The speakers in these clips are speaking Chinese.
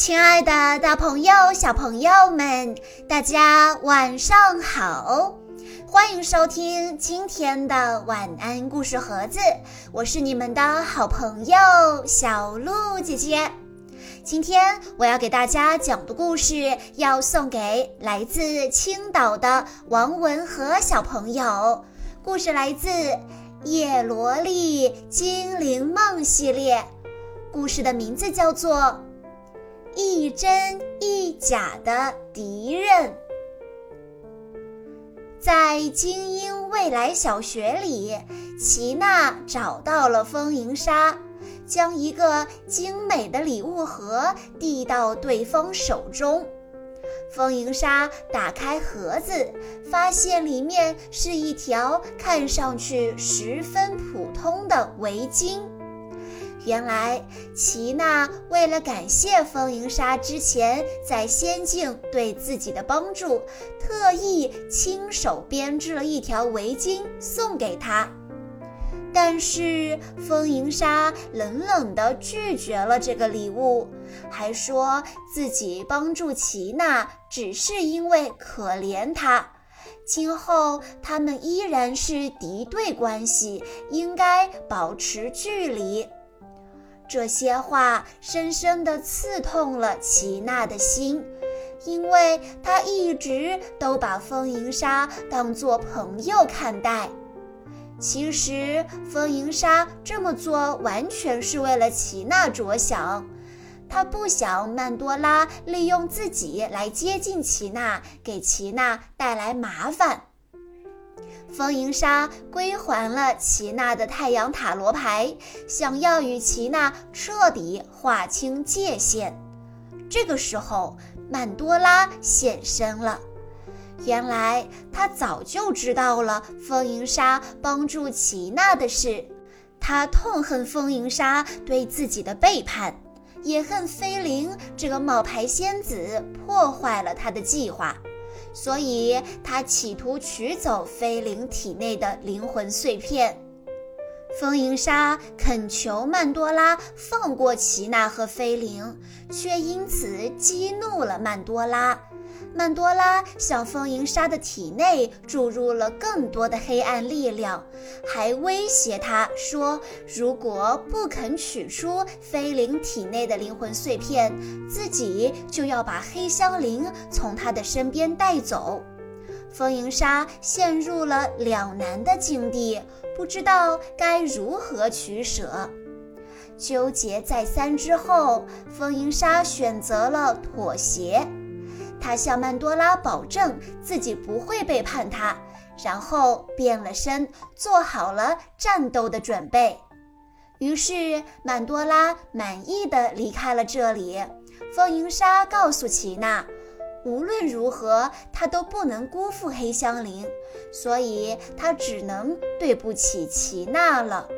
亲爱的，大朋友、小朋友们，大家晚上好！欢迎收听今天的晚安故事盒子，我是你们的好朋友小鹿姐姐。今天我要给大家讲的故事，要送给来自青岛的王文和小朋友。故事来自《叶罗丽精灵梦》系列，故事的名字叫做。一真一假的敌人，在精英未来小学里，齐娜找到了风银沙，将一个精美的礼物盒递到对方手中。风银沙打开盒子，发现里面是一条看上去十分普通的围巾。原来，齐娜为了感谢风银沙之前在仙境对自己的帮助，特意亲手编织了一条围巾送给她。但是，风银沙冷冷地拒绝了这个礼物，还说自己帮助齐娜只是因为可怜她，今后他们依然是敌对关系，应该保持距离。这些话深深地刺痛了齐娜的心，因为她一直都把风银沙当作朋友看待。其实，风银沙这么做完全是为了齐娜着想，他不想曼多拉利用自己来接近齐娜，给齐娜带来麻烦。风银沙归还了齐娜的太阳塔罗牌，想要与齐娜彻底划清界限。这个时候，曼多拉现身了。原来他早就知道了风银沙帮助齐娜的事，他痛恨风银沙对自己的背叛，也恨菲灵这个冒牌仙子破坏了他的计划。所以，他企图取走菲灵体内的灵魂碎片。风银沙恳求曼多拉放过齐娜和菲灵，却因此激怒了曼多拉。曼多拉向风银沙的体内注入了更多的黑暗力量，还威胁他说：“如果不肯取出菲灵体内的灵魂碎片，自己就要把黑香菱从他的身边带走。”风银沙陷入了两难的境地，不知道该如何取舍。纠结再三之后，风银沙选择了妥协。他向曼多拉保证自己不会背叛他，然后变了身，做好了战斗的准备。于是曼多拉满意的离开了这里。风银沙告诉齐娜，无论如何，他都不能辜负黑香菱，所以他只能对不起齐娜了。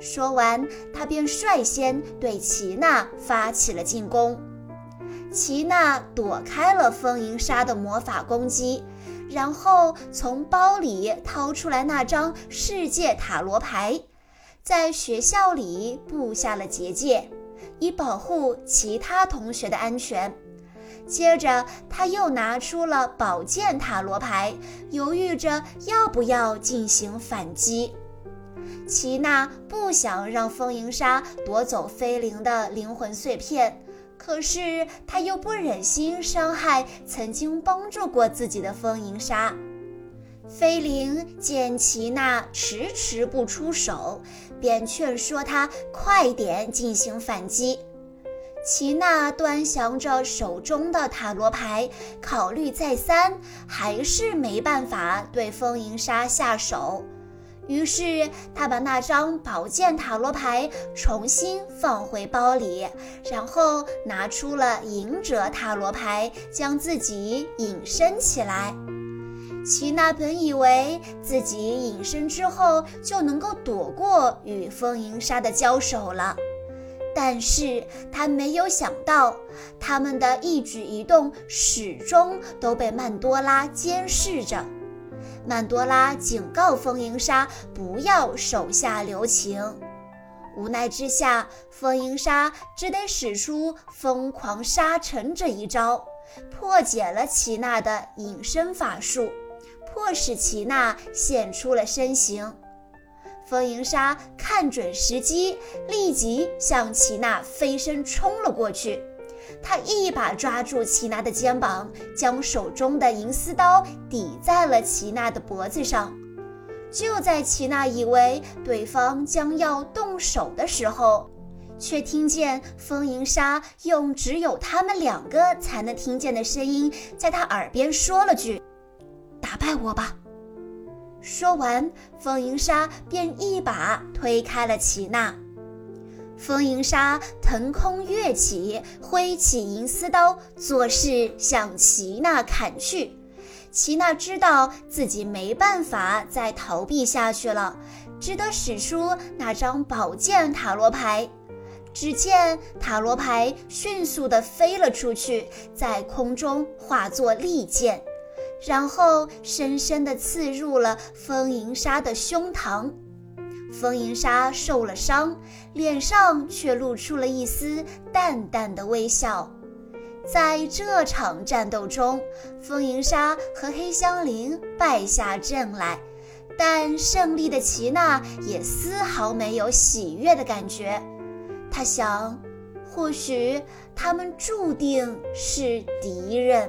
说完，他便率先对齐娜发起了进攻。齐娜躲开了风银沙的魔法攻击，然后从包里掏出来那张世界塔罗牌，在学校里布下了结界，以保护其他同学的安全。接着，他又拿出了宝剑塔罗牌，犹豫着要不要进行反击。齐娜不想让风银沙夺走菲灵的灵魂碎片。可是他又不忍心伤害曾经帮助过自己的风银沙。菲灵见齐娜迟迟不出手，便劝说她快点进行反击。齐娜端详着手中的塔罗牌，考虑再三，还是没办法对风银沙下手。于是，他把那张宝剑塔罗牌重新放回包里，然后拿出了隐者塔罗牌，将自己隐身起来。齐娜本以为自己隐身之后就能够躲过与风银沙的交手了，但是她没有想到，他们的一举一动始终都被曼多拉监视着。曼多拉警告风银沙不要手下留情。无奈之下，风音沙只得使出疯狂沙尘这一招，破解了齐娜的隐身法术，迫使齐娜现出了身形。风银沙看准时机，立即向齐娜飞身冲了过去。他一把抓住齐娜的肩膀，将手中的银丝刀抵在了齐娜的脖子上。就在齐娜以为对方将要动手的时候，却听见风银沙用只有他们两个才能听见的声音，在他耳边说了句：“打败我吧。”说完，风银沙便一把推开了齐娜。风银沙腾空跃起，挥起银丝刀，作势向齐娜砍去。齐娜知道自己没办法再逃避下去了，只得使出那张宝剑塔罗牌。只见塔罗牌迅速地飞了出去，在空中化作利剑。然后深深地刺入了风银沙的胸膛，风银沙受了伤，脸上却露出了一丝淡淡的微笑。在这场战斗中，风银沙和黑香菱败下阵来，但胜利的齐娜也丝毫没有喜悦的感觉。她想，或许他们注定是敌人。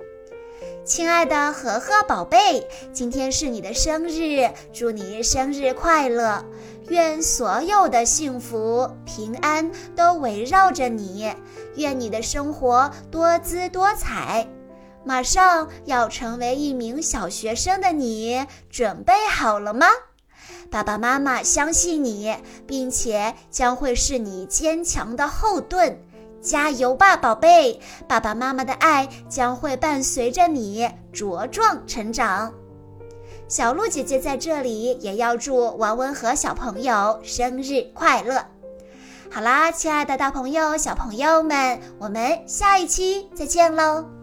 亲爱的和和宝贝，今天是你的生日，祝你生日快乐！愿所有的幸福、平安都围绕着你，愿你的生活多姿多彩。马上要成为一名小学生的你，准备好了吗？爸爸妈妈相信你，并且将会是你坚强的后盾。加油吧，宝贝！爸爸妈妈的爱将会伴随着你茁壮成长。小鹿姐姐在这里也要祝王文和小朋友生日快乐。好啦，亲爱的大朋友、小朋友们，我们下一期再见喽！